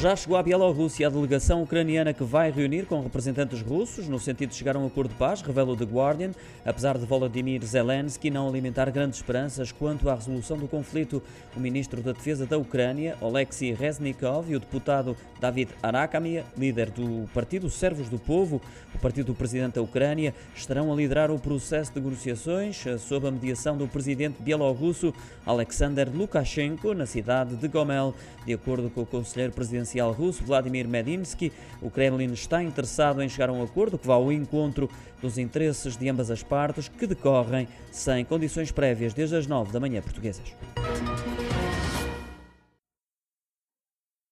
Já chegou à Bielorrússia a delegação ucraniana que vai reunir com representantes russos no sentido de chegar a um acordo de paz, revela o The Guardian, apesar de Volodymyr Zelensky não alimentar grandes esperanças quanto à resolução do conflito. O ministro da Defesa da Ucrânia, Oleksiy Reznikov, e o deputado David Arakami, líder do Partido Servos do Povo, o partido do presidente da Ucrânia, estarão a liderar o processo de negociações eh, sob a mediação do presidente bielorrusso Alexander Lukashenko na cidade de Gomel, de acordo com o conselheiro presidencial presidencial russo Vladimir Medinsky, o Kremlin está interessado em chegar a um acordo que vá ao encontro dos interesses de ambas as partes, que decorrem sem condições prévias desde as 9 da manhã portuguesas.